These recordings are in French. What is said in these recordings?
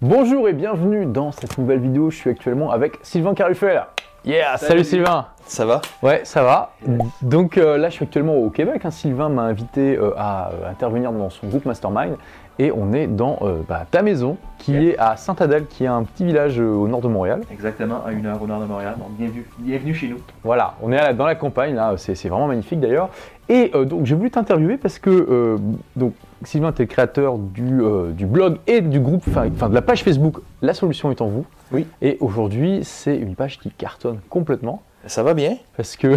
Bonjour et bienvenue dans cette nouvelle vidéo. Je suis actuellement avec Sylvain Carufel. Yeah, salut, Salut. Sylvain. Ça va? Ouais, ça va. Donc euh, là, je suis actuellement au Québec. hein. Sylvain m'a invité euh, à euh, intervenir dans son groupe Mastermind et on est dans euh, bah, ta maison qui Yeah. est à Saint-Adèle, qui est un petit village euh, au nord de Montréal. Exactement, à une heure au nord de Montréal. Donc bienvenue, bienvenue chez nous. Voilà, on est à la- dans la campagne là. C'est c'est vraiment magnifique d'ailleurs. Et euh, donc j'ai voulu t'interviewer parce que euh, donc Sylvain, tu es le créateur du, euh, du blog et du groupe, enfin de la page Facebook. La solution est en vous. Oui. Et aujourd'hui, c'est une page qui cartonne complètement. Ça va bien Parce que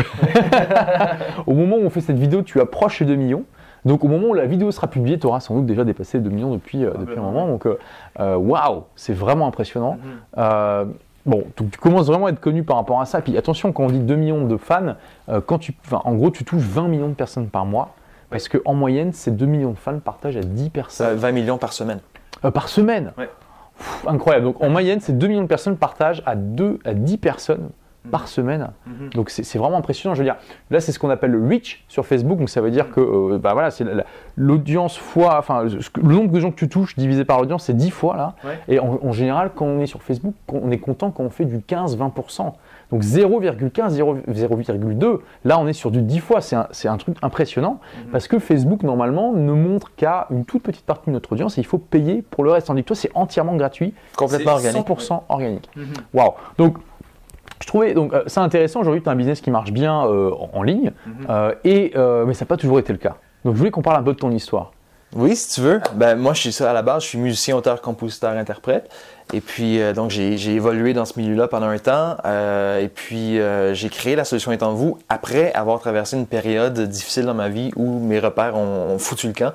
au moment où on fait cette vidéo, tu approches les 2 millions. Donc au moment où la vidéo sera publiée, tu auras sans doute déjà dépassé les 2 millions depuis, euh, depuis un moment. Donc euh, waouh, c'est vraiment impressionnant. Mhm. Euh, bon, donc tu commences vraiment à être connu par rapport à ça. Puis attention, quand on dit 2 millions de fans, euh, quand tu, en gros, tu touches 20 millions de personnes par mois. Parce qu'en moyenne, ces 2 millions de fans partagent à 10 Ça, personnes 20 millions par semaine. euh, par semaine. Ouais. Pff, incroyable. Donc en moyenne, ces 2 millions de personnes partagent à, 2, à 10 personnes par semaine. Mhm. Donc c'est vraiment impressionnant. Je veux dire, là c'est ce qu'on appelle le reach sur Facebook. Donc ça veut dire que euh, bah voilà, c'est la- la- l'audience fois, enfin le nombre de gens que tu touches divisé par l'audience, c'est 10 fois là. Ouais. Et en, en général, quand on est sur Facebook, on est content quand on fait du 15-20%. Donc 0,15, 0 0,2. Là, on est sur du 10 fois. C'est un, truc impressionnant Mhm. parce que Facebook normalement ne montre qu'à une toute petite partie de notre audience et il faut payer pour le reste. Tandis que toi, c'est entièrement gratuit, Complètement organique. 100% organique. Mhm. Waouh Donc, je trouvais donc euh, ça intéressant. Aujourd'hui, tu as un business qui marche bien euh, en, en ligne, Mhm. euh, et, euh, mais ça n'a pas toujours été le cas. Donc, je voulais qu'on parle un peu de ton histoire. Oui, si tu veux. Ben, moi, je suis ça à la base. Je suis musicien, auteur, compositeur, interprète. Et puis, euh, donc, j'ai évolué dans ce milieu-là pendant un temps. euh, et puis, euh, j'ai créé La Solution en vous après avoir traversé une période difficile dans ma vie où mes repères ont foutu le camp.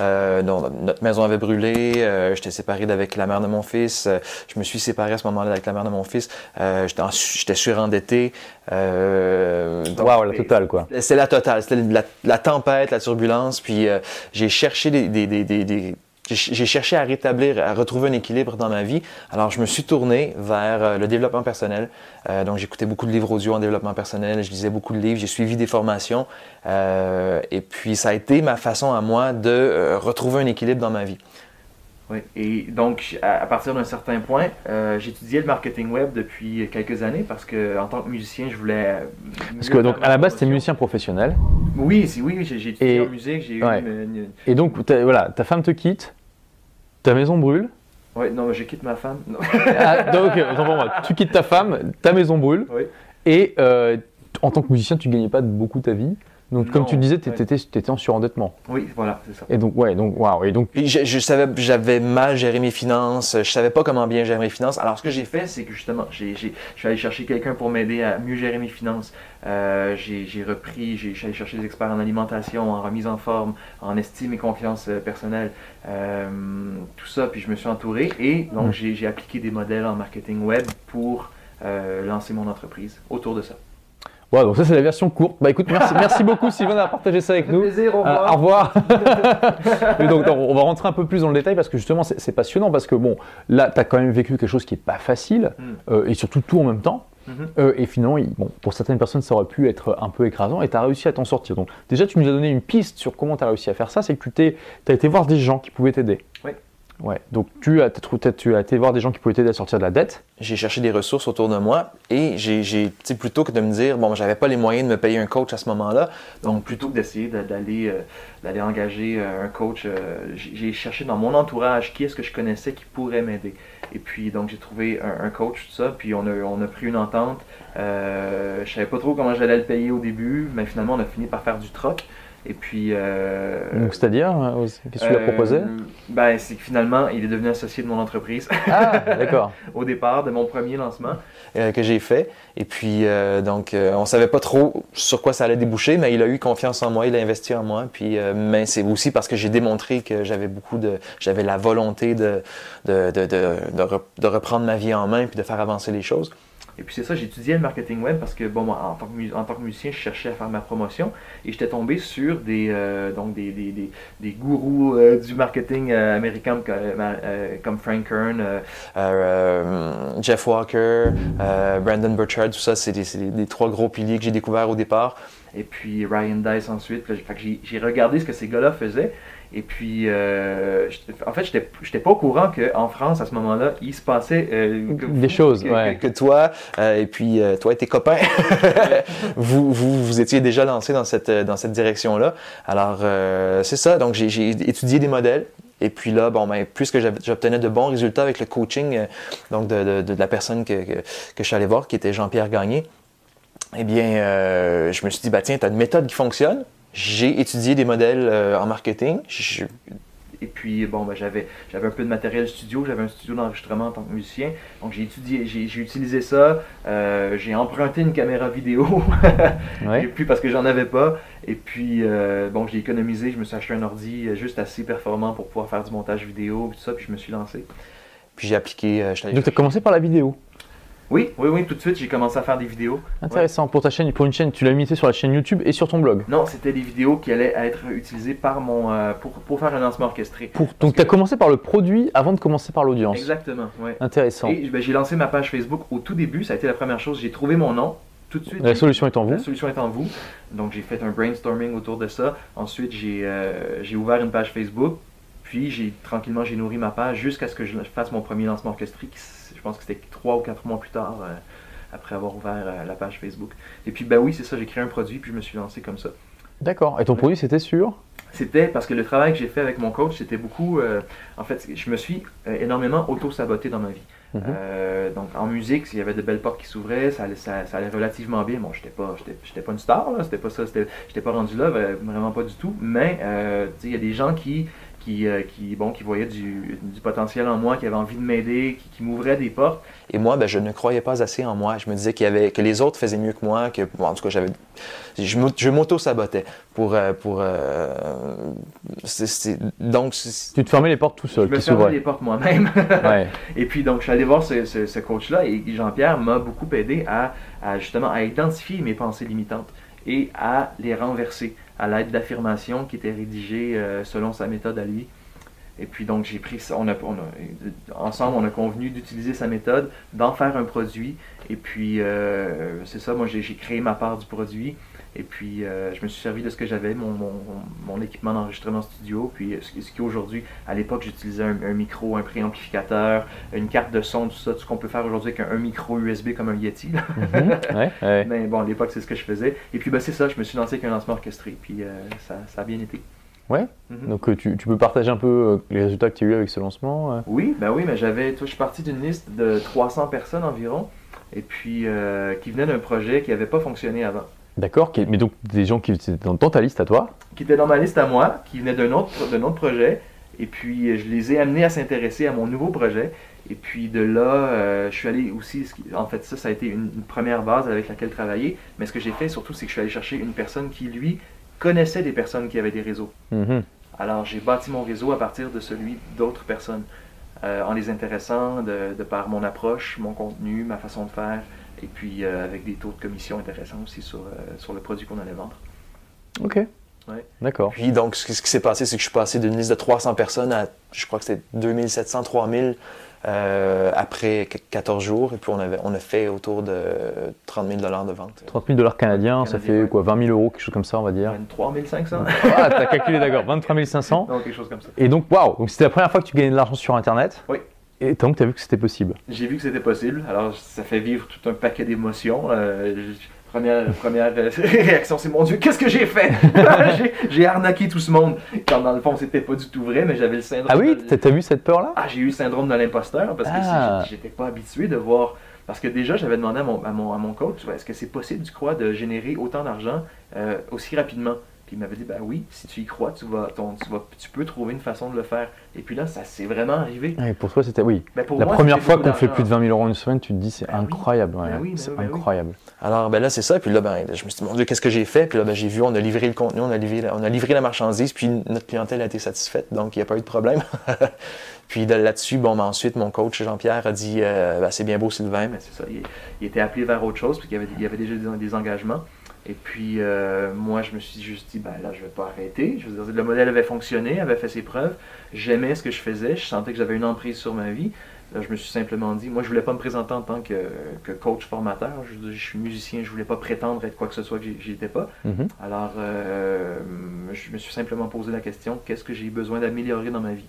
Euh, notre maison avait brûlé. euh, J'étais séparé d'avec la mère de mon fils. euh, je me suis séparé à ce moment-là avec la mère de mon fils. Euh, J'étais en- J'étais surendetté. Euh, donc, Waouh, la totale quoi. c'est la totale, c'était la, la tempête, la turbulence, puis euh, j'ai cherché des, des- des- des- des- j'ai cherché à rétablir, à retrouver un équilibre dans ma vie. Alors je me suis tourné vers euh, le développement personnel. Euh, donc j'écoutais beaucoup de livres audio en développement personnel, je lisais beaucoup de livres, j'ai suivi des formations, euh, et puis ça a été ma façon à moi de euh, retrouver un équilibre dans ma vie. Oui, et donc à, à partir d'un certain point, euh, j'étudiais le marketing web depuis quelques années parce que en tant que musicien, je voulais. Parce que donc à la base, tu es musicien professionnel, Oui, oui, j'ai étudié Et- en musique, j'ai ouais. eu une, une- et donc voilà, ta femme te quitte, ta maison brûle. Ouais, non, je quitte ma femme. Non. Ah, donc, tu quittes ta femme, ta maison brûle, Oui. et euh, en tant que musicien, tu gagnais pas beaucoup ta vie. Donc, comme tu disais, tu ouais. étais, en surendettement. Oui, voilà, c'est ça. Et donc, ouais, donc, waouh. Et donc, je, je savais, j'avais mal géré mes finances, je savais pas comment bien gérer mes finances. Alors ce que j'ai fait, c'est que justement, j'ai, j'ai- je suis allé chercher quelqu'un pour m'aider à mieux gérer mes finances. Euh, j'ai, j'ai repris, j'ai, je suis allé chercher des experts en alimentation, en remise en forme, en estime et confiance euh, personnelle, euh, tout ça. Puis je me suis entouré et donc Mm. j'ai, j'ai appliqué des modèles en marketing web pour euh, lancer mon entreprise autour de ça. Voilà, donc ça, c'est la version courte. Bah écoute, merci, merci beaucoup, Sylvain, d'avoir partagé ça avec nous. plaisir, au Euh, au revoir. Et donc, donc, on va rentrer un peu plus dans le détail parce que justement, c'est passionnant parce que bon, là, tu as quand même vécu quelque chose qui est pas facile Mm. euh, et surtout tout en même temps. Mhm. Euh, et finalement, il- bon, pour certaines personnes, ça aurait pu être un peu écrasant et tu as réussi à t'en sortir. Donc, déjà, tu nous as donné une piste sur comment tu as réussi à faire ça c'est que tu as été voir des gens qui pouvaient t'aider. Oui. Ouais, donc tu as, tu as été voir des gens qui pouvaient t'aider à sortir de la dette. j'ai cherché des ressources autour de moi et j'ai, plutôt que de me dire, bon, j'avais pas les moyens de me payer un coach à ce moment-là, Donc, plutôt que d'essayer de- d'aller euh, d'aller engager euh, un coach, euh, j'ai cherché dans mon entourage qui est-ce que je connaissais qui pourrait m'aider. Et puis, donc, j'ai trouvé un, coach, tout ça, puis on a, on a pris une entente. Je savais pas trop comment j'allais le payer au début, mais finalement, on a fini par faire du troc. Et puis. euh, Donc, c'est-à-dire, euh, qu'est-ce que tu lui as euh, proposé Ben, c'est que finalement, il est devenu associé de mon entreprise Ah, d'accord. au départ de mon premier lancement. euh, que j'ai fait. Et puis, euh, donc, euh, on savait pas trop sur quoi ça allait déboucher, mais il a eu confiance en moi, il a investi en moi. Puis, mais c'est aussi parce que j'ai démontré que j'avais beaucoup de, j'avais la volonté de, de, de, de, de reprendre ma vie en main puis de faire avancer les choses. Et puis c'est ça, j'étudiais le marketing web parce que, bon, moi, en tant que, en tant que musicien, je cherchais à faire ma promotion et j'étais tombé sur des, euh, donc des, des, des, des gourous euh, du marketing euh, américain comme, comme Frank Kern. Jeff Walker, Brandon Burchard, tout ça, c'est des, trois gros piliers que j'ai découverts au départ. et puis Ryan Dice ensuite. J'ai regardé ce que ces gars-là faisaient Et puis, euh, en fait, j'étais j'étais pas au courant qu'en France, à ce moment-là, il se passait euh, que- Des choses, que- ouais. que toi, euh, et puis toi et tes copains, vous, vous, vous étiez déjà lancés dans cette, dans cette direction-là. Alors, c'est ça. Donc, j'ai étudié des modèles. Et puis là, bon, ben, plus que j'obtenais de bons résultats avec le coaching donc de, de- de la personne que, que, je suis allé voir, qui était Jean-Pierre Gagné, eh bien, je me suis dit, bah, tiens, tu as une méthode qui fonctionne. J'ai étudié des modèles euh, en marketing. Je- Et puis, bon, ben, j'avais, j'avais un peu de matériel studio, j'avais un studio d'enregistrement en tant que musicien. Donc, j'ai étudié, j'ai, j'ai utilisé ça. Euh, j'ai emprunté une caméra vidéo. Et Ouais. puis, parce que j'en avais pas. Et puis, euh, bon, j'ai économisé. Je me suis acheté un ordi juste assez performant pour pouvoir faire du montage vidéo, tout ça. Puis, je me suis lancé. puis j'ai appliqué. euh, Donc, tu as commencé par la vidéo? Oui, oui, oui, tout de suite, j'ai commencé à faire des vidéos. Intéressant. Pour ta chaîne, pour une chaîne, tu l'as mis sur la chaîne YouTube et sur ton blog. Non, c'était des vidéos qui allaient être utilisées par mon, euh, pour, pour faire un lancement orchestré. Pour, donc, tu as commencé par le produit avant de commencer par l'audience. Exactement, ouais. Intéressant. Et ben, j'ai lancé ma page Facebook au tout début, ça a été la première chose. J'ai trouvé mon nom, tout de suite. La solution est en vous. La solution est en vous. Donc j'ai fait un brainstorming autour de ça. Ensuite, j'ai euh, j'ai ouvert une page Facebook. Puis j'ai tranquillement j'ai nourri ma page jusqu'à ce que je fasse mon premier lancement s- je pense que c'était trois ou quatre mois plus tard, euh, après avoir ouvert euh, la page Facebook. Et puis ben oui, c'est ça, j'ai créé un produit puis je me suis lancé comme ça. D'accord. Et ton Ouais. produit, c'était sûr C'était parce que le travail que j'ai fait avec mon coach, c'était beaucoup. euh, en fait, je me suis énormément auto-saboté dans ma vie. Mhm. Donc en musique, il y avait de belles portes qui s'ouvraient, ça allait, ça, ça allait relativement bien. Bon, j'étais pas, j'étais, pas une star, là, c'était pas ça, j'étais pas rendu là, vraiment pas du tout. Mais il y a des gens qui, qui, euh, qui, bon, qui voyaient du, du potentiel en moi, qui avaient envie de m'aider, qui, qui m'ouvraient des portes. Et moi, ben, je ne croyais pas assez en moi. Je me disais qu'il y avait, que les autres faisaient mieux que moi, que, bon, en tout cas, j'avais, je, m'au- je m'auto-sabotais. Pour, euh, pour, euh, c'est- c'est- donc, c'est- Tu te fermais les portes tout seul, je me fermais les portes moi-même. Ouais. Et puis donc je suis allé voir ce, ce- ce coach-là et Jean-Pierre m'a beaucoup aidé à, à, justement à identifier mes pensées limitantes et à les renverser à l'aide d'affirmations qui étaient rédigées euh, selon sa méthode à lui. Et puis donc j'ai pris ça, on a, on a- ensemble on a convenu d'utiliser sa méthode, d'en faire un produit. Et puis euh, c'est ça, moi j'ai créé ma part du produit. Et puis euh, je me suis servi de ce que j'avais, mon, mon, mon équipement d'enregistrement studio. Puis ce, qui- ce qui aujourd'hui, à l'époque j'utilisais un, un micro, un préamplificateur, une carte de son, tout ça, tout ce qu'on peut faire aujourd'hui avec un, un micro USB comme un Yeti. Mhm. Ouais, ouais. Mais bon, à l'époque c'est ce que je faisais. Et puis ben, c'est ça, je me suis lancé avec un lancement orchestré. Puis euh, ça, ça a bien été. Ouais. Mhm. Donc, euh, tu, tu peux partager un peu euh, les résultats que tu as eu avec ce lancement euh Oui, ben oui, mais j'avais, toi, je suis parti d'une liste de 300 personnes environ, et puis euh, qui venaient d'un projet qui n'avait pas fonctionné avant, D'accord. Mais donc, des gens qui étaient dans, ta liste à toi? qui était dans ma liste à moi, qui venait d'un autre, d'un autre projet, et puis je les ai amenés à s'intéresser à mon nouveau projet, et puis de là, euh, je suis allé aussi, en fait, ça, ça a été une, une première base avec laquelle travailler, mais ce que j'ai fait surtout, c'est que je suis allé chercher une personne qui, lui, connaissait des personnes qui avaient des réseaux. Mhm. Alors, j'ai bâti mon réseau à partir de celui d'autres personnes, euh, en les intéressant de, de par mon approche, mon contenu, ma façon de faire, et puis euh, avec des taux de commission intéressants aussi sur, euh, sur le produit qu'on allait vendre. Ok. Ouais. D'accord. Puis donc, ce qui s'est passé, c'est que je suis passé d'une liste de 300 personnes à, je crois que c'était 2700, 3000 euh, après qu- 14 jours. Et puis on, avait, on a fait autour de 30 000 de vente. 30 000 dollars canadiens, ça fait ouais. quoi 20 000 euros, quelque chose comme ça, on va dire. 23 500 Ah, t'as calculé d'accord, 23 500. Non, quelque chose comme ça. Et donc, waouh, donc c'était la première fois que tu gagnais de l'argent sur Internet. Oui. Et donc, tu as vu que c'était possible. J'ai vu que c'était possible, alors ça fait vivre tout un paquet d'émotions. Euh, je- première première euh, réaction, c'est mon Dieu, qu'est-ce que j'ai fait? J'ai- arnaqué tout ce monde. Quand dans le fond, c'était pas du tout vrai, mais j'avais le syndrome. Ah oui, de- t'as vu cette peur-là? Ah, j'ai eu le syndrome de l'imposteur parce que Ah. j'étais pas habitué de voir. Parce que déjà, j'avais demandé à mon, à mon, à mon coach est-ce que c'est possible, tu crois, de générer autant d'argent euh, aussi rapidement? Puis il m'avait dit ben oui, si tu y crois, tu, vas, ton- tu, vas, tu peux trouver une façon de le faire. Et puis là, ça s'est vraiment arrivé. Pour toi, c'était oui. Ben, pour La moi, première fois qu'on fait plus de 20 000 euros en une semaine, tu te dis c'est Ben oui. incroyable. ouais. Ben oui, ben c'est oui. incroyable. Alors, ben là, c'est ça. Puis là, ben, je me suis dit, mon Dieu, qu'est-ce que j'ai fait? Puis là, ben, j'ai vu, on a livré le contenu, on a livré, on a livré la marchandise, puis notre clientèle a été satisfaite, donc il n'y a pas eu de problème. puis de là-dessus, bon, ben, ensuite, mon coach Jean-Pierre a dit, euh, Ben, c'est bien beau, Sylvain, mais c'est ça, il, il était appelé vers autre chose, puis il y avait, il y avait déjà des, des engagements. Et puis, euh, moi, je me suis juste dit, ben là, je vais pas arrêter. Je veux dire, le modèle avait fonctionné, avait fait ses preuves. J'aimais ce que je faisais, je sentais que j'avais une emprise sur ma vie. Là, je me suis simplement dit, moi, je voulais pas me présenter en tant que, que coach formateur. Je, je, suis musicien, je voulais pas prétendre être quoi que ce soit que j'étais pas. Mhm. Alors, euh, je me suis simplement posé la question, qu'est-ce que j'ai besoin d'améliorer dans ma vie?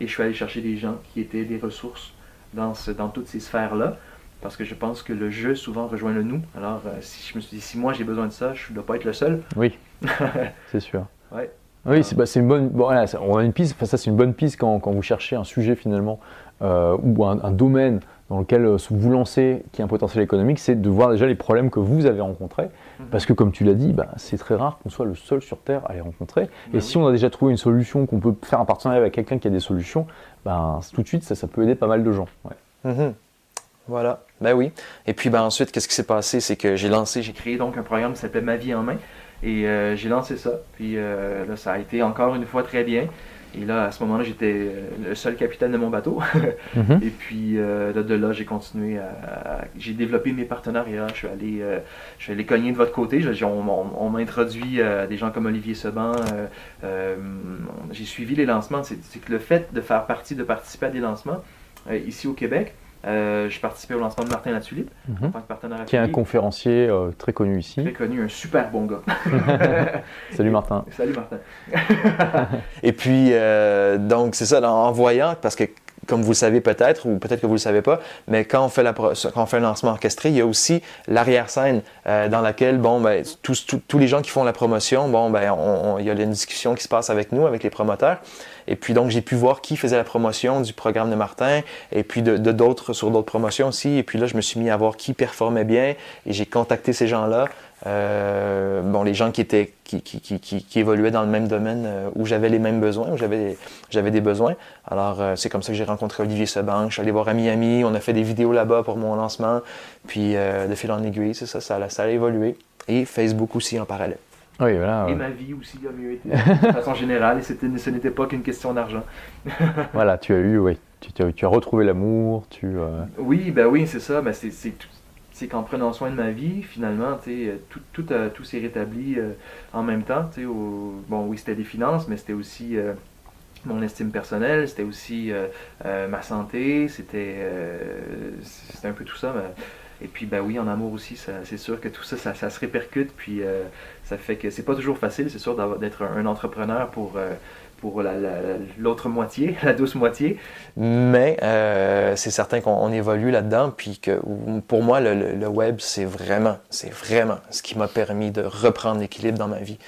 Et je suis allé chercher des gens qui étaient des ressources dans, ce, dans toutes ces sphères-là. Parce que je pense que le jeu souvent rejoint le nous. Alors, euh, si je me suis dit, si moi j'ai besoin de ça, je ne dois pas être le seul. Oui, c'est sûr. Ouais. Oui, c'est bah, c'est une bonne. bon, voilà, on a une piste. Enfin, ça, c'est une bonne piste quand, quand vous cherchez un sujet finalement euh, ou un, un domaine dans lequel euh, vous lancez qui a un potentiel économique, c'est de voir déjà les problèmes que vous avez rencontrés. Mhm. Parce que comme tu l'as dit, bah, c'est très rare qu'on soit le seul sur Terre à les rencontrer. Et oui. si on a déjà trouvé une solution, qu'on peut faire un partenariat avec quelqu'un qui a des solutions, ben, tout de suite, ça, ça peut aider pas mal de gens. Ouais. Mhm. Voilà, ben oui. Et puis ben ensuite, qu'est-ce qui s'est passé? C'est que j'ai lancé, j'ai créé donc un programme qui s'appelait Ma vie en main. Et euh, j'ai lancé ça. Puis euh, là, ça a été encore une fois très bien. Et là, à ce moment-là, j'étais euh, le seul capitaine de mon bateau. Mhm. Et puis euh, de, de là, j'ai continué à, à- J'ai développé mes partenariats. Je suis allé, euh, je suis allé cogner de votre côté. Je- on on- on m'a introduit euh, des gens comme Olivier Seban. euh, j'ai suivi les lancements. C'est que le fait de faire partie, de participer à des lancements ici au Québec, euh, j'ai participé au lancement de Martin Latulippe en Mhm. tant que partenaire Qui est un conférencier euh, très connu ici. Très connu, un super bon gars. Salut Martin. Salut Martin. Et puis, euh, donc, c'est ça, en voyant, parce que, comme vous le savez peut-être, ou peut-être que vous ne le savez pas, mais quand on fait, la, quand on fait un lancement orchestré, il y a aussi l'arrière-scène euh, dans laquelle, bon, ben, tous, tous- tous les gens qui font la promotion, bon, ben, on- on- il y a une discussion qui se passe avec nous, avec les promoteurs. Et puis, donc, j'ai pu voir qui faisait la promotion du programme de Martin, et puis de d'autres, sur d'autres promotions aussi. Et puis là, je me suis mis à voir qui performait bien, et j'ai contacté ces gens-là. Euh, bon, les gens qui étaient qui, qui, qui, qui, évoluaient dans le même domaine euh, où j'avais les mêmes besoins, où j'avais des besoins. Alors euh, c'est comme ça que j'ai rencontré Olivier Seban. Je suis allé voir à Miami, on a fait des vidéos là-bas pour mon lancement. Puis de fil en aiguille, c'est ça, ça, ça a évolué. Et Facebook aussi en parallèle. Oui, voilà. Et euh, ma vie aussi a mieux été, de façon générale, et c'était- ce n'était pas qu'une question d'argent. Voilà, tu as eu, oui. Tu, tu as, tu as retrouvé l'amour, tu. euh, Oui, ben oui, c'est ça. Ben c'est, c'est, tout- c'est qu'en prenant soin de ma vie, finalement, tout, tout, a- tout s'est rétabli euh, en même temps. au- bon, oui, c'était les finances, mais c'était aussi euh, mon estime personnelle, c'était aussi euh, euh, ma santé, c'était, euh, c'était un peu tout ça. mais- et puis, ben oui, en amour aussi, c'est sûr que tout ça, ça, se répercute. Puis, euh, ça fait que c'est pas toujours facile, c'est sûr, d'être un, entrepreneur pour, euh, pour la- la- la- l'autre moitié, la douce moitié. Mais euh, c'est certain qu'on on évolue là-dedans. Puis que pour moi, le, web, c'est vraiment, c'est vraiment ce qui m'a permis de reprendre l'équilibre dans ma vie.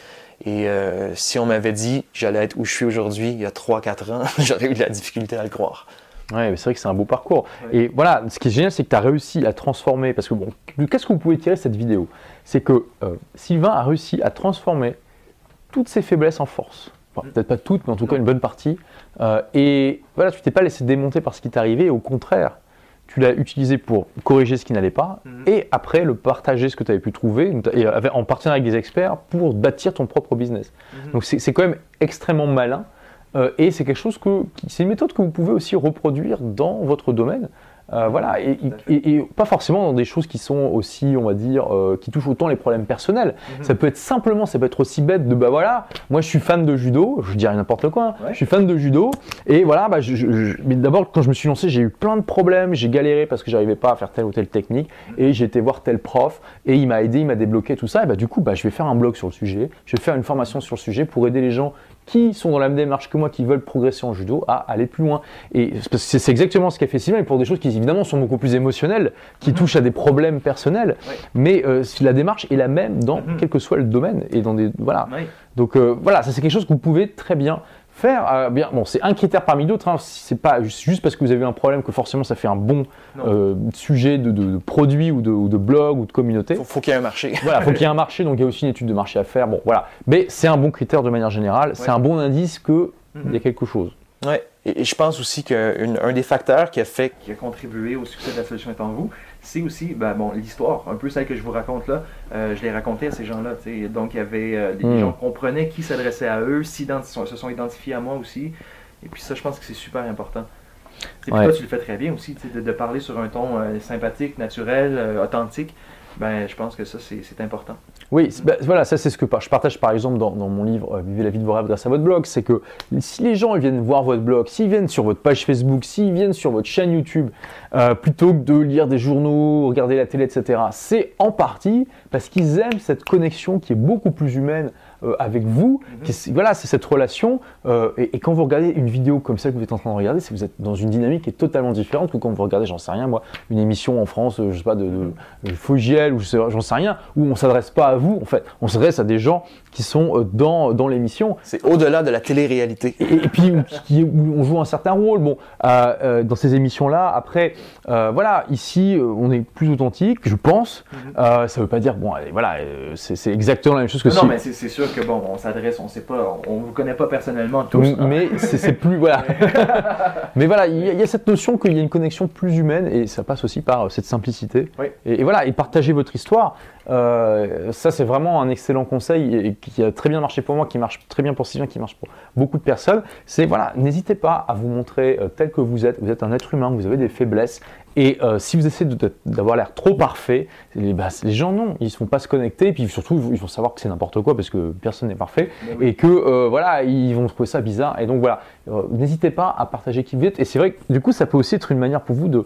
Et si on m'avait dit j'allais être où je suis aujourd'hui il y a 3-4 ans, j'aurais eu de la difficulté à le croire. Ouais, mais c'est vrai que c'est un beau parcours. Ouais. Et voilà, ce qui est génial, c'est que tu as réussi à transformer. Parce que bon, qu'est-ce que vous pouvez tirer de cette vidéo? C'est que euh, Sylvain a réussi à transformer toutes ses faiblesses en force. Enfin, Mm. Peut-être pas toutes, mais en tout cas une bonne partie. Euh, et voilà, tu t'es pas laissé démonter par ce qui t'est arrivé. Au contraire, tu l'as utilisé pour corriger ce qui n'allait pas. Mhm. Et après, le partager ce que tu avais pu trouver, et avec- en partenariat avec des experts, pour bâtir ton propre business. Mhm. Donc c'est quand même extrêmement malin euh, et c'est quelque chose que c'est une méthode que vous pouvez aussi reproduire dans votre domaine. Euh, voilà, et, pas forcément dans des choses qui sont aussi, on va dire, euh, qui touchent autant les problèmes personnels. Mhm. Ça peut être simplement, ça peut être aussi bête de bah voilà, moi je suis fan de judo, je dirais n'importe quoi, hein. Ouais. je suis fan de judo, et voilà, bah, je- je- je- mais d'abord quand je me suis lancé, j'ai eu plein de problèmes, j'ai galéré parce que j'arrivais pas à faire telle ou telle technique, et j'ai été voir tel prof, et il m'a aidé, il m'a débloqué tout ça, et bah du coup, bah, je vais faire un blog sur le sujet, je vais faire une formation sur le sujet pour aider les gens qui sont dans la même démarche que moi, qui veulent progresser en judo, à aller plus loin. Et c'est- exactement ce qu'a fait Sylvain, pour des choses qui évidemment sont beaucoup plus émotionnelles, qui Mhm. touchent à des problèmes personnels, mais euh, la démarche est la même dans Mhm. quel que soit le domaine et dans des voilà. Oui. Donc euh, voilà, ça c'est quelque chose que vous pouvez très bien faire. Euh, bien, bon, c'est un critère parmi d'autres. Hein. C'est pas juste parce que vous avez un problème que forcément ça fait un bon euh, sujet de, de- de produit ou de, ou de blog ou de communauté. Faut, faut qu'il y ait un marché. Voilà, faut qu'il y ait un marché, donc il y a aussi une étude de marché à faire. Bon, voilà. Mais c'est un bon critère de manière générale. C'est un bon indice qu'il Mhm. y a quelque chose. Ouais. Et, et je pense aussi qu'un des facteurs qui a fait qui a contribué au succès de la solution est en vous, c'est aussi ben, bon, l'histoire, un peu celle que je vous raconte là. euh, je l'ai raconté à ces gens-là. Donc, il y avait euh, des Mm. gens qui comprenaient qui s'adressait à eux, se sont identifiés à moi aussi. Et puis ça, je pense que c'est super important. Et puis Ouais. toi, tu le fais très bien aussi, de, de parler sur un ton euh, sympathique, naturel, authentique. Ben, je pense que ça, c'est important. Oui, ben, voilà, ça c'est ce que je partage par exemple dans, mon livre euh, Vivez la vie de vos rêves grâce à votre blog. C'est que si les gens viennent voir votre blog, s'ils viennent sur votre page Facebook, s'ils viennent sur votre chaîne YouTube, euh, plutôt que de lire des journaux, regarder la télé, etc., c'est en partie parce qu'ils aiment cette connexion qui est beaucoup plus humaine euh, avec vous. Mhm. voilà, c'est cette relation. Euh, et, quand vous regardez une vidéo comme celle que vous êtes en train de regarder, c'est vous êtes dans une dynamique qui est totalement différente que quand vous regardez, j'en sais rien, moi, une émission en France, je sais pas, de, de, Fogiel ou j'en sais rien, où on s'adresse pas à vous, en fait, on s'adresse à des gens qui sont euh, dans, dans l'émission. C'est au-delà de la télé-réalité. Et, puis, qui, où on joue un certain rôle. Bon, dans ces émissions-là, après, voilà, ici, on est plus authentique, je pense. Mhm. ça veut pas dire, bon, voilà, c'est exactement la même chose que Non, mais c'est sûr que bon, on s'adresse, on sait pas, on vous connaît pas personnellement tous. Hein. Mais c'est plus voilà. mais voilà, il y, a cette notion qu'il y a une connexion plus humaine et ça passe aussi par euh, cette simplicité. Et, voilà, et partager votre histoire. Euh, ça, c'est vraiment un excellent conseil et, qui a très bien marché pour moi, qui marche très bien pour Sylvain, qui marche pour beaucoup de personnes. C'est voilà, n'hésitez pas à vous montrer euh, tel que vous êtes. Vous êtes un être humain, vous avez des faiblesses et euh, si vous essayez d'avoir l'air trop parfait, les, bah, les, gens non, ils ne vont pas se connecter, et puis surtout ils vont savoir que c'est n'importe quoi parce que personne n'est parfait, et que euh, voilà, ils vont trouver ça bizarre. Et donc voilà, euh, n'hésitez pas à partager qui vous êtes. Et c'est vrai que du coup, ça peut aussi être une manière pour vous de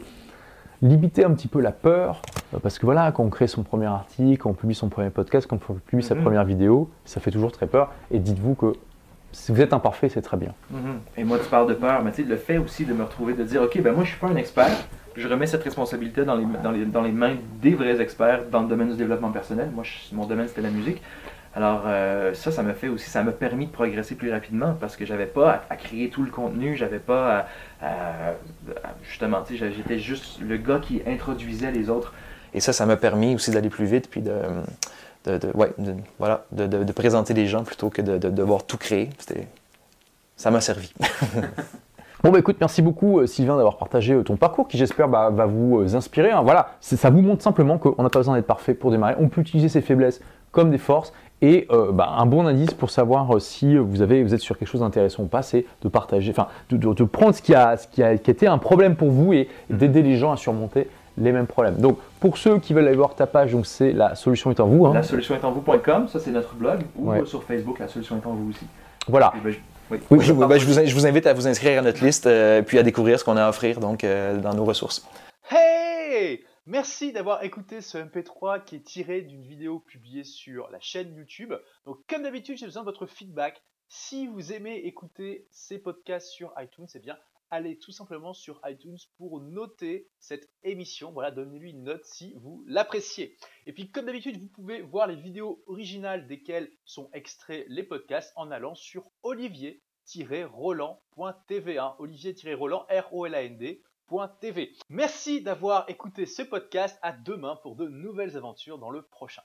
limiter un petit peu la peur, parce que voilà, quand on crée son premier article, quand on publie son premier podcast, quand on publie sa mhm. première vidéo, ça fait toujours très peur. Et dites-vous que si vous êtes imparfait, c'est très bien. Mhm. Et moi, tu parles de peur, mais tu sais, le fait aussi de me retrouver, de dire, ok, ben moi, je suis pas un expert je remets cette responsabilité dans les, dans les, dans les mains des vrais experts dans le domaine du développement personnel. Moi, mon domaine, c'était la musique. Alors euh, ça, ça m'a fait aussi, ça m'a permis de progresser plus rapidement parce que j'avais pas à, créer tout le contenu, j'avais pas à, justement, tu sais, j'étais juste le gars qui introduisait les autres. Et ça, ça m'a permis aussi d'aller plus vite, puis de, de, de ouais, voilà, de, de, présenter les gens plutôt que de, devoir tout créer. Ça m'a servi. Bon bah écoute, merci beaucoup euh, Sylvain d'avoir partagé euh, ton parcours qui j'espère bah, va vous euh, inspirer. Hein. Voilà, ça vous montre simplement qu'on n'a pas besoin d'être parfait pour démarrer. On peut utiliser ses faiblesses comme des forces. Et bah, un bon indice pour savoir si vous, avez, vous êtes sur quelque chose d'intéressant ou pas, c'est de partager, enfin de, prendre ce qui, a, ce qui a, qui été un problème pour vous et d'aider les gens à surmonter les mêmes problèmes. Donc pour ceux qui veulent aller voir ta page, donc c'est la solution est en vous. Hein. La solution est en vous.com, ça c'est notre blog, ou sur Facebook, la solution est en vous aussi. Voilà. Bah, oui, ben, je, vous, invite à vous inscrire à notre liste euh, puis à découvrir ce qu'on a à offrir donc, euh, dans nos ressources. Hey Merci d'avoir écouté ce MP3 qui est tiré d'une vidéo publiée sur la chaîne YouTube. Donc comme d'habitude, j'ai besoin de votre feedback. Si vous aimez écouter ces podcasts sur iTunes, c'est eh bien allez tout simplement sur iTunes pour noter cette émission. Voilà, donnez-lui une note si vous l'appréciez. Et puis, comme d'habitude, vous pouvez voir les vidéos originales desquelles sont extraits les podcasts en allant sur olivier-roland.tv. Hein. Olivier-roland, R-O-L-A-N-D. Merci d'avoir écouté ce podcast. À demain pour de nouvelles aventures dans le prochain.